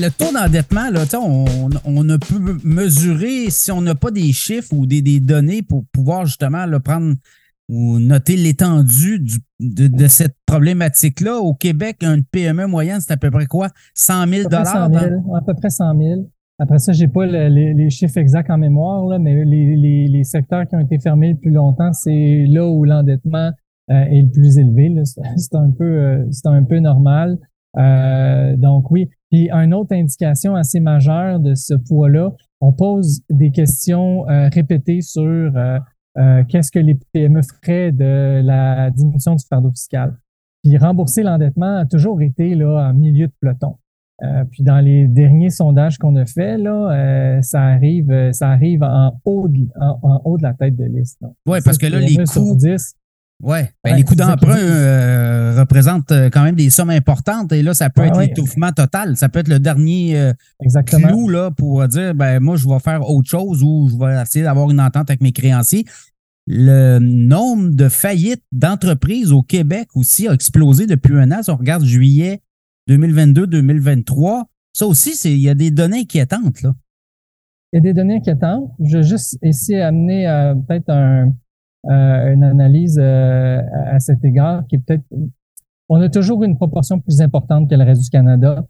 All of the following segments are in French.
le taux d'endettement, là, on, on ne peut mesurer si on n'a pas des chiffres ou des, données pour pouvoir justement le prendre ou noter l'étendue de, cette problématique-là. Au Québec, une PME moyenne, c'est à peu près quoi? 100 000 À peu près 100 000. Après ça, j'ai pas les, chiffres exacts en mémoire, là, mais les, secteurs qui ont été fermés le plus longtemps, c'est là où l'endettement euh, est le plus élevé. C'est un peu, euh, c'est un peu normal. Euh, donc oui. Puis une autre indication assez majeure de ce poids-là, on pose des questions répétées sur qu'est-ce que les PME feraient de la diminution du fardeau fiscal. Puis rembourser l'endettement a toujours été là en milieu de peloton. Euh, puis dans les derniers sondages qu'on a fait, là, euh, ça arrive, euh, ça arrive en haut de, en, haut de la tête de liste. Oui, parce que là, les coûts. 10, ouais, ben, les coûts d'emprunt représentent quand même des sommes importantes et là, ça peut être l'étouffement total. Ça peut être le dernier Exactement. clou là, pour dire ben moi, je vais faire autre chose ou je vais essayer d'avoir une entente avec mes créanciers. Le nombre de faillites d'entreprises au Québec aussi a explosé depuis un an. Si on regarde juillet 2022-2023. Ça aussi, il y a des données inquiétantes, là. Il y a des données inquiétantes. Je vais juste essayer d'amener euh, peut-être un, euh, une analyse euh, à cet égard qui est peut-être. On a toujours une proportion plus importante que le reste du Canada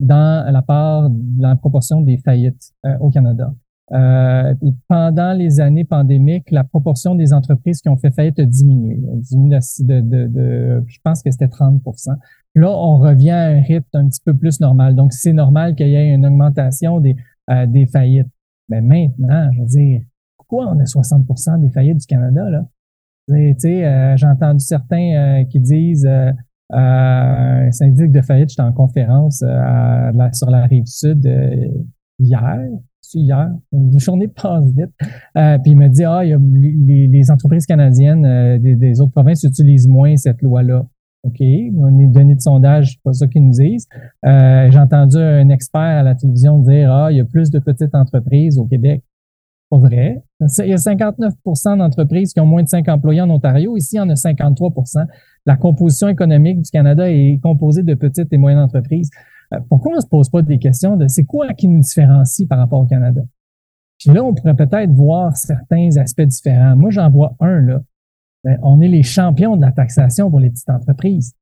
dans la part de la proportion des faillites au Canada. Euh, pendant les années pandémiques, la proportion des entreprises qui ont fait faillite a diminué. diminué de, de, de, je pense que c'était 30 Là, on revient à un rythme un petit peu plus normal. Donc, c'est normal qu'il y ait une augmentation des, euh, des faillites. Mais maintenant, je veux dire, pourquoi on a 60% des faillites du Canada, là? Euh, j'ai entendu certains euh, qui disent euh, un syndic de faillite, j'étais en conférence sur la rive sud hier, hier, une journée passe vite. puis il me dit, ah, y a les, entreprises canadiennes des, autres provinces utilisent moins cette loi-là. OK, on est donné de sondage, c'est pas ça qu'ils nous disent. Euh, j'ai entendu un expert à la télévision dire Ah, il y a plus de petites entreprises au Québec. Pas vrai. Il y a 59% d'entreprises qui ont moins de 5 employés en Ontario. Ici, il y en a 53% La composition économique du Canada est composée de petites et moyennes entreprises. Euh, pourquoi on ne se pose pas des questions de c'est quoi qui nous différencie par rapport au Canada? Puis là, on pourrait peut-être voir certains aspects différents. Moi, j'en vois un, là. Ben, on est les champions de la taxation pour les petites entreprises.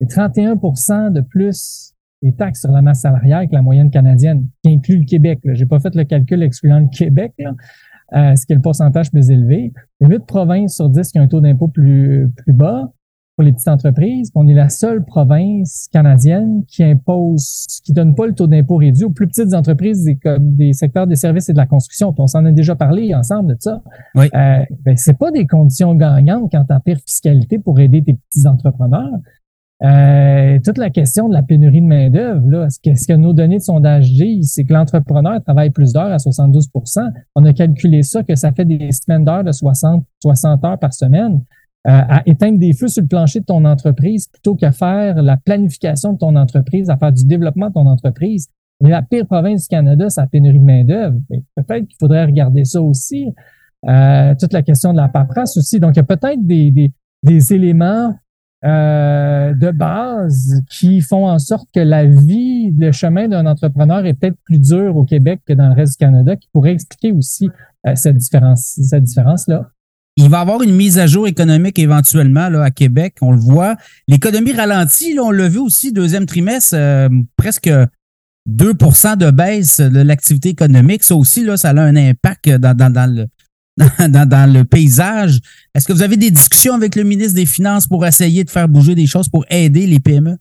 C'est 31% de plus des taxes sur la masse salariale que la moyenne canadienne, qui inclut le Québec. Je n'ai pas fait le calcul excluant le Québec, euh, ce qui est le pourcentage plus élevé. Il y a 8 provinces sur 10 qui ont un taux d'impôt plus, plus bas pour les petites entreprises. On est la seule province canadienne qui impose, qui donne pas le taux d'impôt réduit aux plus petites entreprises des, des secteurs des services et de la construction. on s'en a déjà parlé ensemble de ça. Oui. Euh, ben, c'est pas des conditions gagnantes quand tu pire fiscalité pour aider tes petits entrepreneurs. Euh, toute la question de la pénurie de main-d'œuvre, là, ce que, nos données de sondage disent, c'est que l'entrepreneur travaille plus d'heures à 72% On a calculé ça, que ça fait des semaines d'heures de 60, 60 heures par semaine. Euh, à éteindre des feux sur le plancher de ton entreprise plutôt qu'à faire la planification de ton entreprise, à faire du développement de ton entreprise. Mais la pire province du Canada, c'est la pénurie de main-d'œuvre. Peut-être qu'il faudrait regarder ça aussi. Euh, toute la question de la paperasse aussi. Donc, il y a peut-être des, des, des, éléments euh, de base qui font en sorte que la vie, le chemin d'un entrepreneur est peut-être plus dur au Québec que dans le reste du Canada, qui pourrait expliquer aussi euh, cette différence, cette différence-là. Il va y avoir une mise à jour économique éventuellement là, à Québec, on le voit. L'économie ralentit, on l'a vu aussi, deuxième trimestre, euh, presque 2% de baisse de l'activité économique. Ça aussi, là, ça a un impact dans, dans le, dans, dans, le paysage. Est-ce que vous avez des discussions avec le ministre des Finances pour essayer de faire bouger des choses pour aider les PME?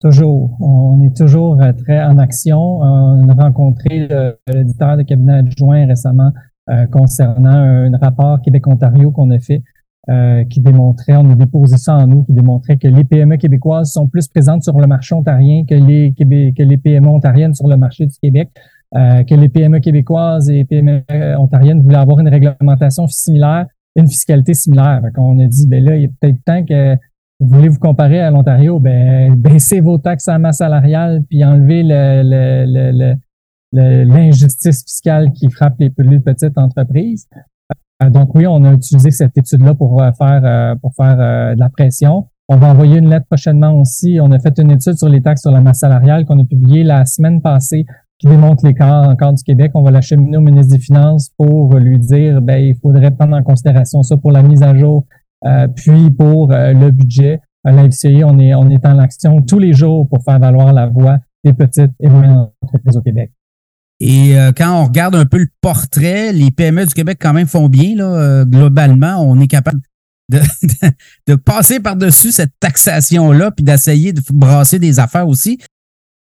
Toujours. On est toujours euh, très en action. On a rencontré l'éditeur de cabinet adjoint récemment euh, concernant un rapport Québec-Ontario qu'on a fait euh, qui démontrait, on a déposé ça en nous, qui démontrait que les PME québécoises sont plus présentes sur le marché ontarien que les, que les PME ontariennes sur le marché du Québec, euh, que les PME québécoises et PME ontariennes voulaient avoir une réglementation similaire, une fiscalité similaire. on a dit, ben là, il est peut-être temps que vous voulez vous comparer à l'Ontario, ben baissez vos taxes à masse salariale puis enlevez le, l'injustice fiscale qui frappe les plus petites entreprises. Euh, donc oui, on a utilisé cette étude-là pour euh, faire euh, pour faire de la pression. On va envoyer une lettre prochainement aussi. On a fait une étude sur les taxes sur la masse salariale qu'on a publiée la semaine passée qui démontre l'écart encore du Québec. On va l'acheminer au ministre des Finances pour lui dire, ben, il faudrait prendre en considération ça pour la mise à jour, euh, puis pour euh, le budget. À l'IFCI, on est, on est en action tous les jours pour faire valoir la voix des petites et moyennes entreprises au Québec. Et euh, quand on regarde un peu le portrait, les PME du Québec quand même font bien. Là, globalement, on est capable de, de, passer par-dessus cette taxation-là, puis d'essayer de brasser des affaires aussi.